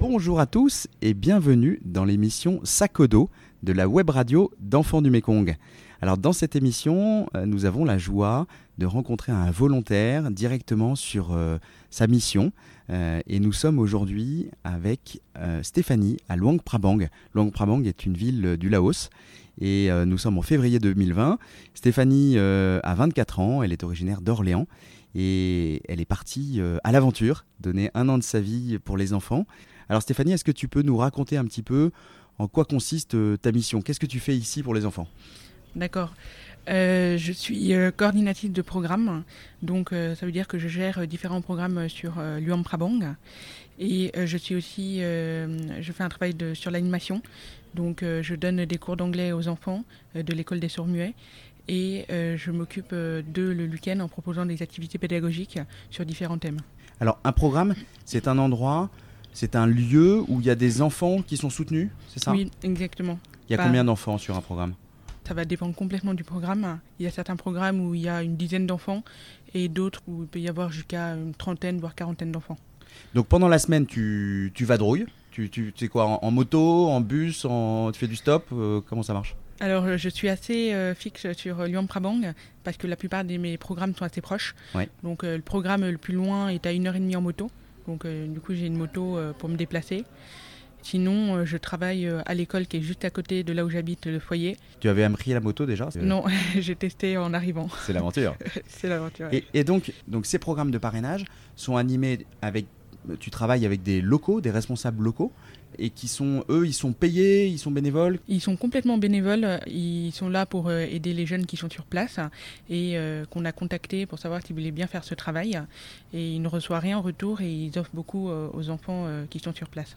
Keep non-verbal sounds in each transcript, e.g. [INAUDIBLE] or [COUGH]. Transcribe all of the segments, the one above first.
Bonjour à tous et bienvenue dans l'émission Sakodo de la web radio d'Enfants du Mékong. Alors dans cette émission, euh, nous avons la joie de rencontrer un volontaire directement sur euh, sa mission. Euh, et nous sommes aujourd'hui avec Stéphanie à Luang Prabang. Luang Prabang est une ville du Laos. Et nous sommes en février 2020. Stéphanie a 24 ans, elle est originaire d'Orléans et elle est partie à l'aventure, donner un an de sa vie pour les enfants. Alors Stéphanie, est-ce que tu peux nous raconter un petit peu en quoi consiste ta mission? Qu'est-ce que tu fais ici pour les enfants? D'accord. Euh, je suis euh, coordinatrice de programme, donc euh, ça veut dire que je gère différents programmes sur Luang Prabang. Et je suis aussi, je fais un travail sur l'animation, donc je donne des cours d'anglais aux enfants de l'école des sourds Et je m'occupe de le week-end en proposant des activités pédagogiques sur différents thèmes. Alors un programme, c'est un endroit, c'est un lieu où il y a des enfants qui sont soutenus, c'est ça? Oui, exactement. Il y a combien d'enfants sur un programme? ça va dépendre complètement du programme. Il y a certains programmes où il y a une dizaine d'enfants et d'autres où il peut y avoir jusqu'à une trentaine, voire quarantaine d'enfants. Donc pendant la semaine, tu, tu vadrouilles? Tu, tu, sais quoi, en, moto, en bus, en, tu fais du stop? Euh, Comment ça marche? Alors, je suis assez euh, fixe sur Lyon Prabang parce que la plupart de mes programmes sont assez proches. Donc, euh, le programme le plus loin est à une heure et demie en moto. Donc, du coup, j'ai une moto pour me déplacer. Sinon, euh, je travaille euh, à l'école qui est juste à côté de là où j'habite, le foyer. Tu avais appris la moto déjà Non, [LAUGHS] j'ai testé en arrivant. C'est l'aventure. [LAUGHS] C'est l'aventure. Et, donc, donc, ces programmes de parrainage sont animés avec. Tu travailles avec des locaux, des responsables locaux, et qui sont, eux, ils sont payés, ils sont bénévoles Ils sont complètement bénévoles. Ils sont là pour euh, aider les jeunes qui sont sur place et qu'on a contacté pour savoir s'ils voulaient bien faire ce travail. Et ils ne reçoivent rien en retour et ils offrent beaucoup aux enfants qui sont sur place.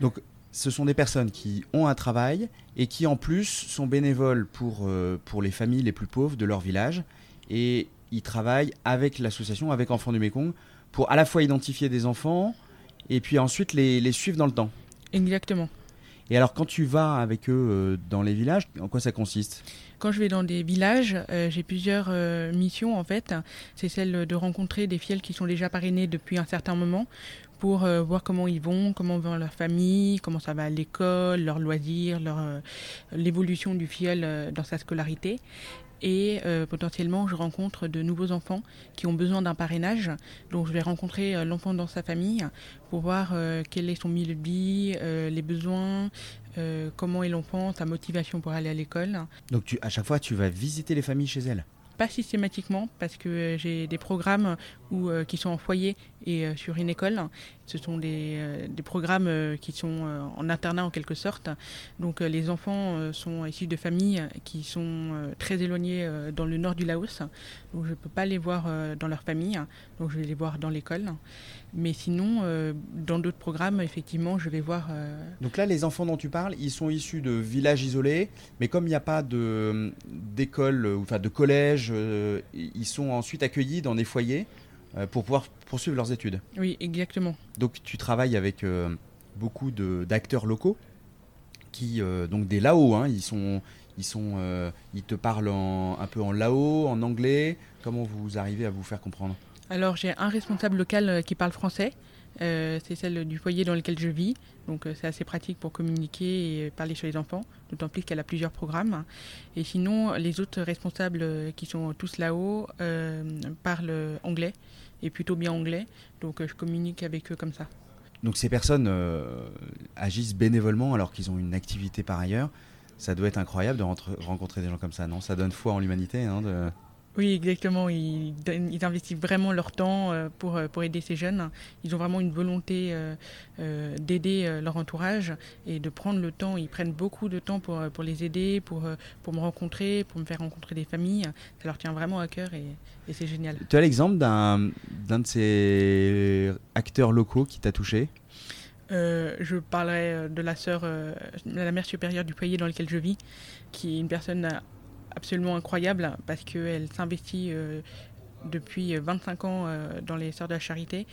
Donc, ce sont des personnes qui ont un travail et qui, en plus, sont bénévoles pour, euh, pour les familles les plus pauvres de leur village. Et ils travaillent avec l'association, avec Enfants du Mékong, pour à la fois identifier des enfants et puis ensuite les, les suivre dans le temps. Exactement. Et alors, quand tu vas avec eux euh, dans les villages, en quoi ça consiste? Quand je vais dans des villages, euh, j'ai plusieurs missions en fait. C'est celle de rencontrer des filles qui sont déjà parrainées depuis un certain moment pour euh, voir comment ils vont, comment vont leur famille, comment ça va à l'école, leurs loisirs, leur, euh, l'évolution du fiel euh, dans sa scolarité. Et potentiellement, je rencontre de nouveaux enfants qui ont besoin d'un parrainage. Donc, je vais rencontrer l'enfant dans sa famille pour voir quel est son milieu de vie, les besoins, comment est l'enfant, sa motivation pour aller à l'école. Donc, à chaque fois, tu vas visiter les familles chez elles? Pas systématiquement parce que j'ai des programmes où, qui sont en foyer et sur une école ce sont des, euh, des programmes euh, qui sont euh, en internat en quelque sorte. Donc les enfants sont issus de familles qui sont très éloignées dans le nord du Laos. Donc je ne peux pas les voir dans leur famille. Donc je vais les voir dans l'école. Mais sinon, dans d'autres programmes, effectivement, je vais voir. Donc là, les enfants dont tu parles, ils sont issus de villages isolés, mais comme il n'y a pas d'école, enfin de collège, ils sont ensuite accueillis dans des foyers. Euh, pour pouvoir poursuivre leurs études. Oui, exactement. Donc tu travailles avec euh, beaucoup d'acteurs locaux qui, euh, donc des Lao, hein, ils sont, ils sont, ils te parlent un peu en Lao, en anglais. Comment vous arrivez à vous faire comprendre? Alors j'ai un responsable local qui parle français. c'est celle du foyer dans lequel je vis. Donc c'est assez pratique pour communiquer et parler sur les enfants, d'autant plus qu'elle a plusieurs programmes. Et sinon, les autres responsables qui sont tous là-haut parlent anglais et plutôt bien anglais. Donc euh, je communique avec eux comme ça. Donc ces personnes euh, agissent bénévolement alors qu'ils ont une activité par ailleurs. Ça doit être incroyable de rencontrer des gens comme ça, non? Ça donne foi en l'humanité. Hein. Oui, exactement. Ils, ils, investissent vraiment leur temps euh, pour, euh, pour aider ces jeunes. Ils ont vraiment une volonté euh, d'aider leur entourage et de prendre le temps. Ils prennent beaucoup de temps pour, pour les aider, pour, pour me rencontrer, pour me faire rencontrer des familles. Ça leur tient vraiment à cœur et, et c'est génial. Tu as l'exemple d'un de ces acteurs locaux qui t'a touché? Je parlerai de la sœur, la mère supérieure du foyer dans lequel je vis, qui est une personne absolument incroyable parce qu'elle s'investit euh, depuis 25 ans euh, dans les Sœurs de la Charité.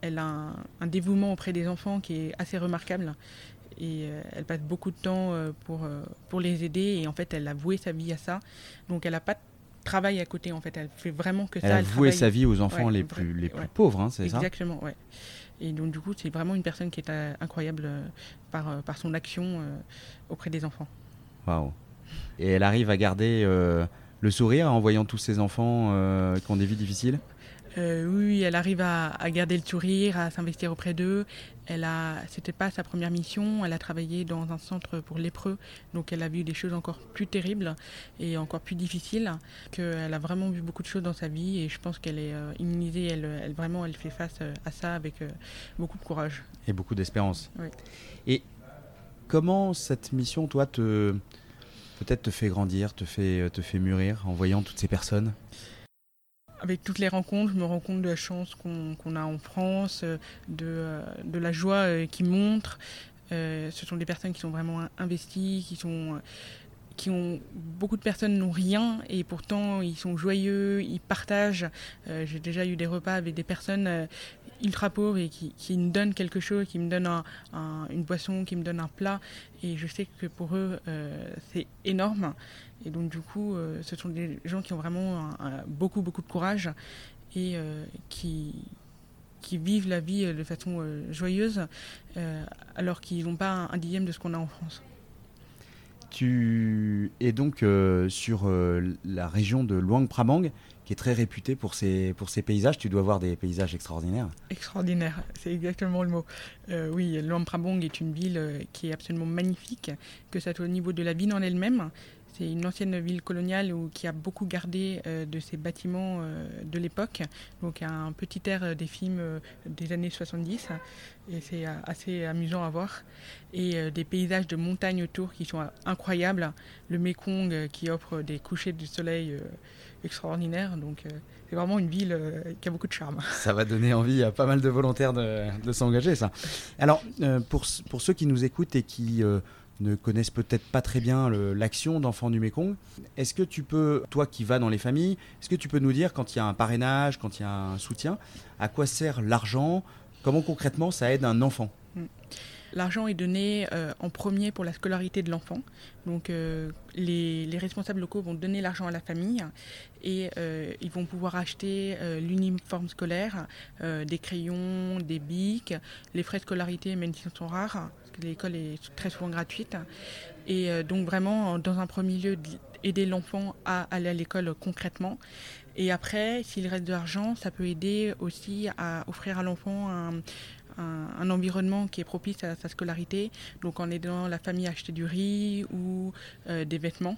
Elle a un, dévouement auprès des enfants qui est assez remarquable et euh, elle passe beaucoup de temps pour, pour les aider et en fait elle a voué sa vie à ça. Donc elle n'a pas travaille à côté en fait. Elle fait vraiment que elle ça. A voué sa vie aux enfants ouais, les plus, les plus pauvres, hein, c'est ça? Exactement, ouais. Et donc du coup, c'est vraiment une personne qui est euh, incroyable euh, par, euh, par son action auprès des enfants. Waouh. Et elle arrive à garder le sourire en voyant tous ces enfants qui ont des vies difficiles euh, oui, elle arrive à, garder le sourire, à s'investir auprès d'eux. Elle a, c'était pas sa première mission. Elle a travaillé dans un centre pour lépreux, donc elle a vu des choses encore plus terribles et encore plus difficiles. Qu'elle a vraiment vu beaucoup de choses dans sa vie et je pense qu'elle est euh, immunisée. Elle, vraiment, elle fait face euh, à ça avec beaucoup de courage et beaucoup d'espérance. Oui. Et comment cette mission, toi, te peut-être te fait grandir, te fait te fait mûrir en voyant toutes ces personnes? Avec toutes les rencontres, je me rends compte de la chance qu'on a en France, euh, de, euh, de la joie euh, qu'ils montrent. ce sont des personnes qui sont vraiment investies, qui ont beaucoup de personnes n'ont rien et pourtant ils sont joyeux, ils partagent. J'ai déjà eu des repas avec des personnes ultra pauvres et qui, me donnent quelque chose, qui me donnent une boisson, qui me donnent un plat et je sais que pour eux c'est énorme et donc du coup, euh, ce sont des gens qui ont vraiment beaucoup, beaucoup de courage et euh, qui, qui vivent la vie de façon euh, joyeuse alors qu'ils n'ont pas un, dixième de ce qu'on a en France. Tu es donc sur la région de Luang Prabang, qui est très réputée pour ses, paysages. Tu dois voir des paysages extraordinaires. Extraordinaire, c'est exactement le mot. oui, Luang Prabang est une ville qui est absolument magnifique, que ce soit au niveau de la ville en elle-même, c'est une ancienne ville coloniale qui a beaucoup gardé euh, de ses bâtiments euh, de l'époque, donc un petit air euh, des films des années 70, et c'est assez amusant à voir. Et des paysages de montagnes autour qui sont incroyables, le Mekong qui offre des couchers du soleil extraordinaires, donc c'est vraiment une ville qui a beaucoup de charme. [LAUGHS] Ça va donner envie à pas mal de volontaires de, de s'engager, ça. Alors, pour, pour ceux qui nous écoutent et qui ne connaissent peut-être pas très bien l'action d'enfants du Mékong. Est-ce que tu peux, toi qui vas dans les familles, est-ce que tu peux nous dire quand il y a un parrainage, quand il y a un soutien, à quoi sert l'argent? Comment concrètement ça aide un enfant? Hmm. L'argent est donné euh, en premier pour la scolarité de l'enfant. Donc euh, les, responsables locaux vont donner l'argent à la famille et euh, ils vont pouvoir acheter l'uniforme scolaire, des crayons, des bics, les frais de scolarité même s'ils sont rares, l'école est très souvent gratuite. Et donc vraiment, dans un premier lieu, aider l'enfant à aller à l'école concrètement. Et après, s'il reste de l'argent, ça peut aider aussi à offrir à l'enfant un environnement qui est propice à sa scolarité, donc en aidant la famille à acheter du riz ou euh, des vêtements.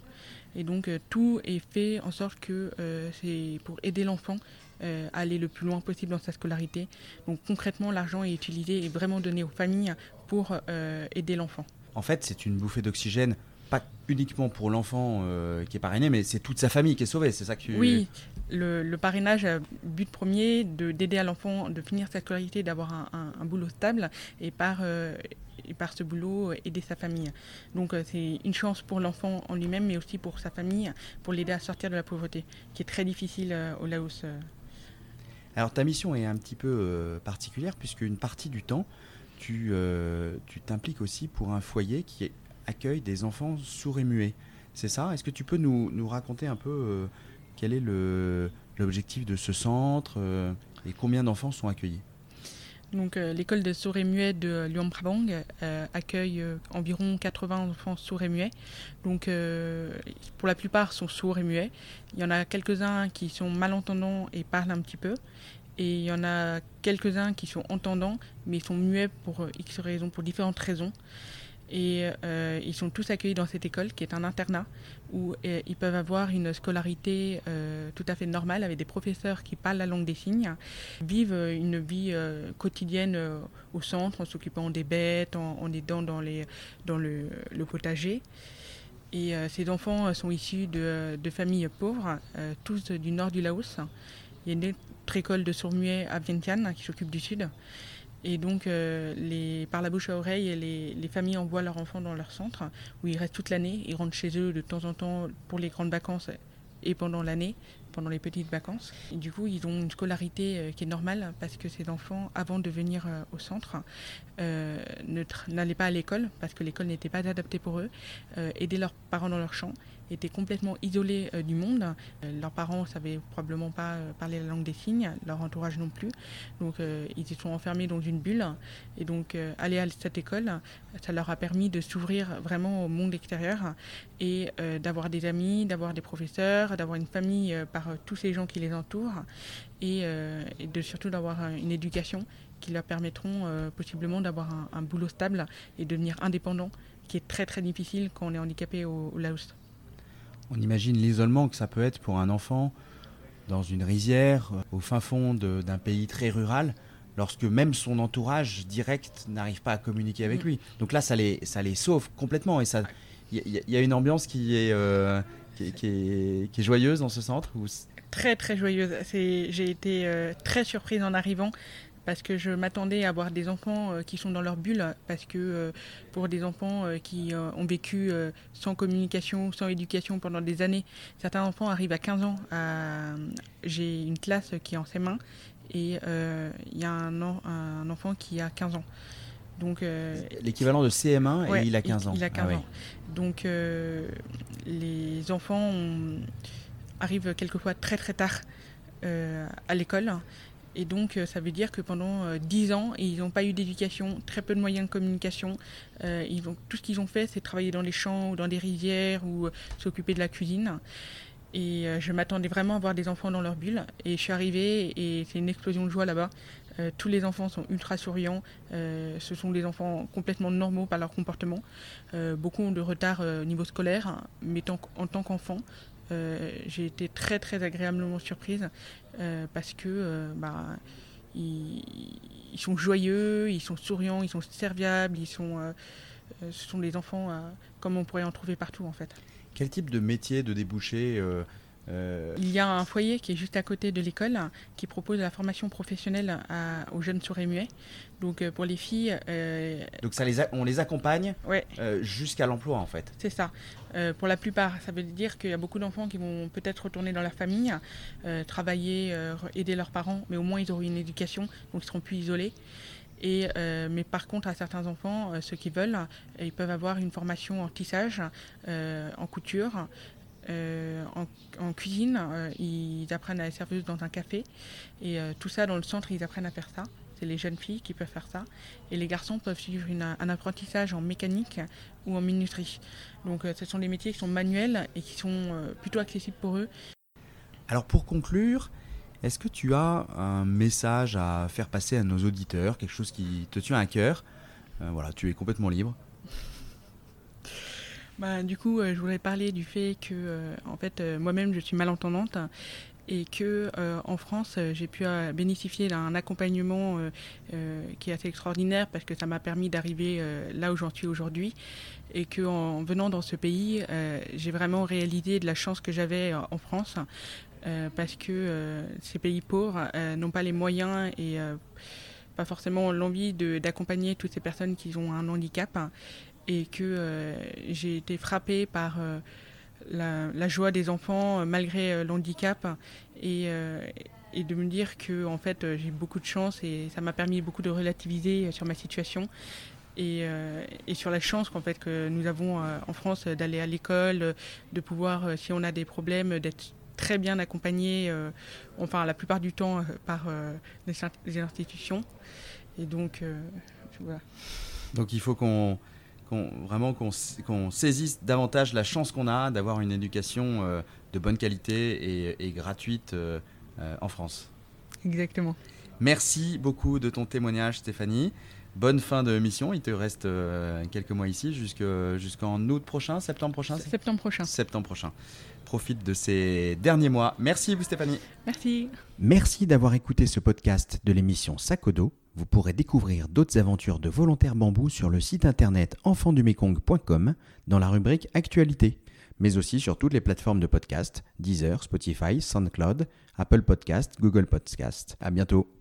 Et donc euh, tout est fait en sorte que euh, c'est pour aider l'enfant à aller le plus loin possible dans sa scolarité. Donc concrètement, l'argent est utilisé et vraiment donné aux familles pour aider l'enfant. En fait, c'est une bouffée d'oxygène pas uniquement pour l'enfant qui est parrainé, mais c'est toute sa famille qui est sauvée, c'est ça que tu... Oui, le, parrainage a but premier d'aider à l'enfant de finir sa scolarité, d'avoir un, boulot stable et par, euh, et par ce boulot aider sa famille. Donc euh, c'est une chance pour l'enfant en lui-même mais aussi pour sa famille pour l'aider à sortir de la pauvreté qui est très difficile euh, au Laos. Alors ta mission est un petit peu particulière puisque une partie du temps tu t'impliques aussi pour un foyer qui accueille des enfants sourds et muets. C'est ça? Est-ce que tu peux nous, nous raconter un peu quel est l'objectif de ce centre euh, et combien d'enfants sont accueillis? Donc, euh, l'école de sourds et muets de Lyon Prabang euh, accueille environ 80 enfants sourds et muets. Donc, pour la plupart, sont sourds et muets. Il y en a quelques-uns qui sont malentendants et parlent un petit peu. Et il y en a quelques-uns qui sont entendants, mais ils sont muets pour X raisons, pour différentes raisons. Et euh, ils sont tous accueillis dans cette école qui est un internat où euh, ils peuvent avoir une scolarité euh, tout à fait normale avec des professeurs qui parlent la langue des signes, vivent une vie quotidienne au centre en s'occupant des bêtes, en, aidant dans, le, potager. Et ces enfants sont issus de familles pauvres, tous du nord du Laos. Il y a une autre école de sourds-muets à Vientiane qui s'occupe du sud. Et donc, euh, par la bouche à oreille, les, les, familles envoient leurs enfants dans leur centre, où ils restent toute l'année. Ils rentrent chez eux de temps en temps pour les grandes vacances et pendant l'année pendant les petites vacances. Et du coup, ils ont une scolarité qui est normale parce que ces enfants, avant de venir au centre, n'allaient pas à l'école parce que l'école n'était pas adaptée pour eux, aider leurs parents dans leur champ étaient complètement isolés euh, du monde. Euh, leurs parents ne savaient probablement pas euh, parler la langue des signes, leur entourage non plus. Donc ils se sont enfermés dans une bulle. Et donc aller à cette école, ça leur a permis de s'ouvrir vraiment au monde extérieur et d'avoir des amis, d'avoir des professeurs, d'avoir une famille par tous ces gens qui les entourent et, de surtout d'avoir une éducation qui leur permettront possiblement d'avoir un, boulot stable et devenir indépendant, qui est très très difficile quand on est handicapé au Laos. On imagine l'isolement que ça peut être pour un enfant dans une rizière, au fin fond d'un pays très rural, lorsque même son entourage direct n'arrive pas à communiquer avec mm. lui. Donc là, ça les, ça les sauve complètement. Et il y, a une ambiance qui est, euh, qui, est, qui, est, joyeuse dans ce centre Très, très joyeuse. J'ai été euh, très surprise en arrivant parce que je m'attendais à avoir des enfants euh, qui sont dans leur bulle, parce que euh, pour des enfants euh, qui ont vécu sans communication, sans éducation pendant des années, certains enfants arrivent à 15 ans. J'ai une classe qui est en ses mains et il y a un, un, enfant qui a 15 ans. Donc l'équivalent de CM1 et il a 15 ans. Il a 15 ah ans. Donc les enfants arrivent quelquefois très très tard à l'école et donc, euh, ça veut dire que pendant euh, dix ans, ils n'ont pas eu d'éducation, très peu de moyens de communication. Euh, ils ont, tout ce qu'ils ont fait, c'est travailler dans les champs ou dans des rizières ou s'occuper de la cuisine. Et je m'attendais vraiment à voir des enfants dans leur bulle. Et je suis arrivée et c'est une explosion de joie là-bas. tous les enfants sont ultra souriants. ce sont des enfants complètement normaux par leur comportement. beaucoup ont de retard au niveau scolaire, mais en tant qu'enfants, euh, j'ai été très très agréablement surprise euh, parce que euh, bah, ils, sont joyeux, ils sont souriants, ils sont serviables, ils sont, ce sont des enfants comme on pourrait en trouver partout en fait. Quel type de métier, de débouché Il y a un foyer qui est juste à côté de l'école qui propose la formation professionnelle aux jeunes sourds et muets. Donc pour les filles. Donc ça les on les accompagne jusqu'à l'emploi en fait. C'est ça. Euh, pour la plupart, ça veut dire qu'il y a beaucoup d'enfants qui vont peut-être retourner dans leur famille, euh, travailler, euh, aider leurs parents, mais au moins ils auront une éducation, donc ils seront plus isolés. Et, mais par contre, à certains enfants, ceux qui veulent, ils peuvent avoir une formation en tissage, en couture, en, cuisine. ils apprennent à être serveuse dans un café. Et tout ça, dans le centre, ils apprennent à faire ça c'est les jeunes filles qui peuvent faire ça. Et les garçons peuvent suivre un apprentissage en mécanique ou en minuterie. Donc euh, ce sont des métiers qui sont manuels et qui sont euh, plutôt accessibles pour eux. Alors pour conclure, est-ce que tu as un message à faire passer à nos auditeurs, quelque chose qui te tient à cœur? Euh, Voilà, tu es complètement libre. Bah, du coup, je voudrais parler du fait que, en fait, moi-même, je suis malentendante et que euh, en France euh, j'ai pu euh, bénéficier d'un accompagnement qui est assez extraordinaire parce que ça m'a permis d'arriver là où j'en suis aujourd'hui et que en venant dans ce pays j'ai vraiment réalisé de la chance que j'avais en France parce que ces pays pauvres n'ont pas les moyens et pas forcément l'envie d'accompagner toutes ces personnes qui ont un handicap et que j'ai été frappée par la, joie des enfants euh, malgré euh, l'handicap. Euh, et, de me dire que en fait j'ai beaucoup de chance et ça m'a permis beaucoup de relativiser sur ma situation. Et, sur la chance qu'en fait que nous avons en France d'aller à l'école, de pouvoir si on a des problèmes d'être très bien accompagné, enfin la plupart du temps par les, institutions. Et donc voilà. Donc il faut qu'on vraiment qu'on saisisse davantage la chance qu'on a d'avoir une éducation euh, de bonne qualité et, gratuite euh, euh, en France. Exactement. Merci beaucoup de ton témoignage, Stéphanie. Bonne fin de mission. Il te reste quelques mois ici jusqu'en août prochain, septembre prochain Septembre prochain. Septembre prochain. Profite de ces derniers mois. Merci, vous, Stéphanie. Merci. Merci d'avoir écouté ce podcast de l'émission Sakodo. Vous pourrez découvrir d'autres aventures de volontaires bambou sur le site internet enfandumekong.com dans la rubrique Actualité, mais aussi sur toutes les plateformes de podcast Deezer, Spotify, SoundCloud, Apple Podcast, Google Podcast. À bientôt.